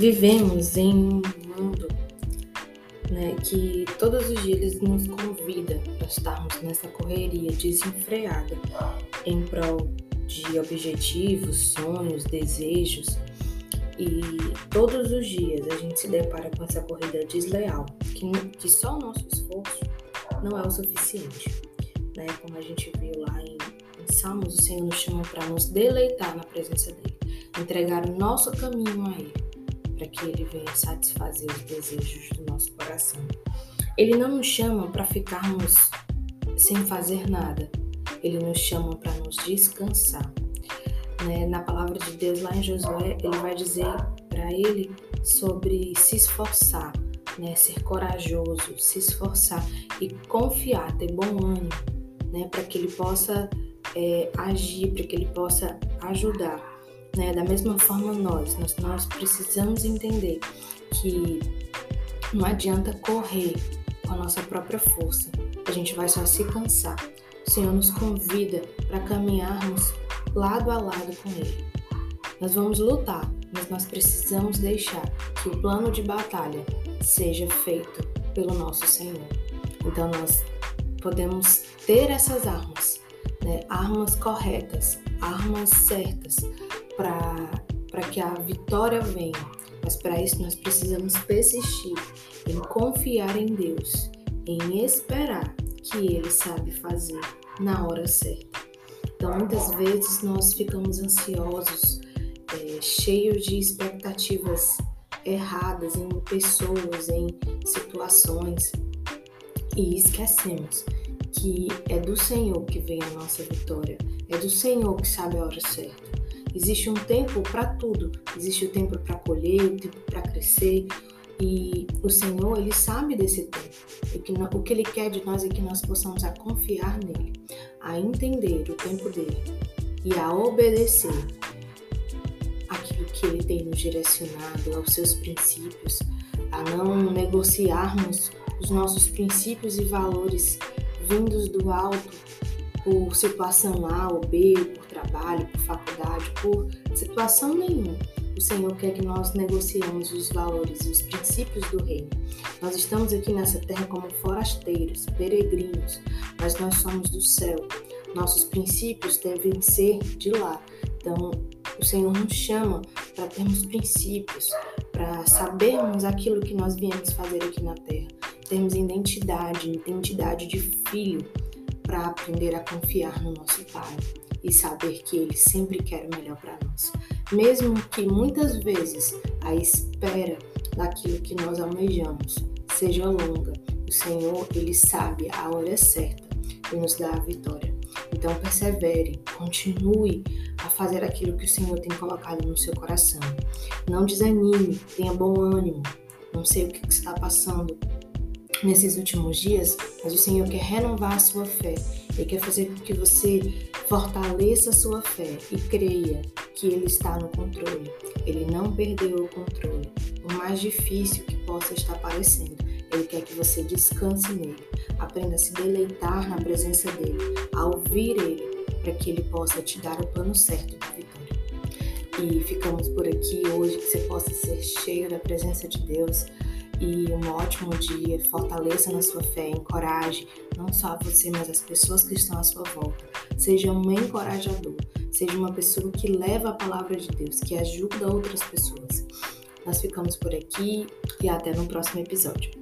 Vivemos em um mundo né, que todos os dias nos convida a estarmos nessa correria desenfreada em prol de objetivos, sonhos, desejos. E todos os dias a gente se depara com essa corrida desleal, que, que só o nosso esforço não é o suficiente. Né? Como a gente viu lá em, em Salmos, o Senhor nos chama para nos deleitar na presença dele, entregar o nosso caminho a ele para que Ele venha satisfazer os desejos do nosso coração. Ele não nos chama para ficarmos sem fazer nada, Ele nos chama para nos descansar. Né? Na palavra de Deus, lá em Josué, ele vai dizer para ele sobre se esforçar, né? ser corajoso, se esforçar e confiar, ter bom ânimo, né? para que ele possa é, agir, para que ele possa ajudar. Né? Da mesma forma, nós, nós, nós precisamos entender que não adianta correr com a nossa própria força, a gente vai só se cansar. O Senhor nos convida para caminharmos lado a lado com Ele. Nós vamos lutar, mas nós precisamos deixar que o plano de batalha seja feito pelo nosso Senhor. Então nós podemos ter essas armas, né? armas corretas, armas certas, para que a vitória venha. Mas para isso nós precisamos persistir em confiar em Deus, em esperar que Ele sabe fazer na hora certa. Então muitas vezes nós ficamos ansiosos, é, cheios de expectativas erradas em pessoas, em situações e esquecemos que é do Senhor que vem a nossa vitória, é do Senhor que sabe a hora certa. Existe um tempo para tudo. Existe o tempo para colher, o tempo para crescer. E o Senhor, Ele sabe desse tempo. E que, o que Ele quer de nós é que nós possamos a confiar nele, a entender o tempo dele e a obedecer aquilo que Ele tem nos direcionado, aos seus princípios, a não negociarmos os nossos princípios e valores vindos do alto por situação A ou B, por trabalho, por faculdade, por situação nenhuma. O Senhor quer que nós negociemos os valores e os princípios do reino. Nós estamos aqui nessa terra como forasteiros, peregrinos, mas nós somos do céu. Nossos princípios devem ser de lá. Então, o Senhor nos chama para termos princípios, para sabermos aquilo que nós viemos fazer aqui na terra. Termos identidade, identidade de filho, para aprender a confiar no nosso Pai e saber que Ele sempre quer o melhor para nós. Mesmo que muitas vezes a espera daquilo que nós almejamos seja longa, o Senhor, Ele sabe a hora certa e nos dá a vitória. Então persevere, continue a fazer aquilo que o Senhor tem colocado no seu coração. Não desanime, tenha bom ânimo. Não sei o que está passando, nesses últimos dias, mas o Senhor quer renovar a sua fé. Ele quer fazer com que você fortaleça a sua fé e creia que Ele está no controle. Ele não perdeu o controle. Por mais difícil que possa estar parecendo, Ele quer que você descanse nele. Aprenda a se deleitar na presença dEle, a ouvir Ele, para que Ele possa te dar o plano certo de vitória. E ficamos por aqui hoje, que você possa ser cheio da presença de Deus e um ótimo dia. Fortaleça na sua fé, encoraje não só você, mas as pessoas que estão à sua volta. Seja um encorajador, seja uma pessoa que leva a palavra de Deus, que ajuda outras pessoas. Nós ficamos por aqui e até no próximo episódio.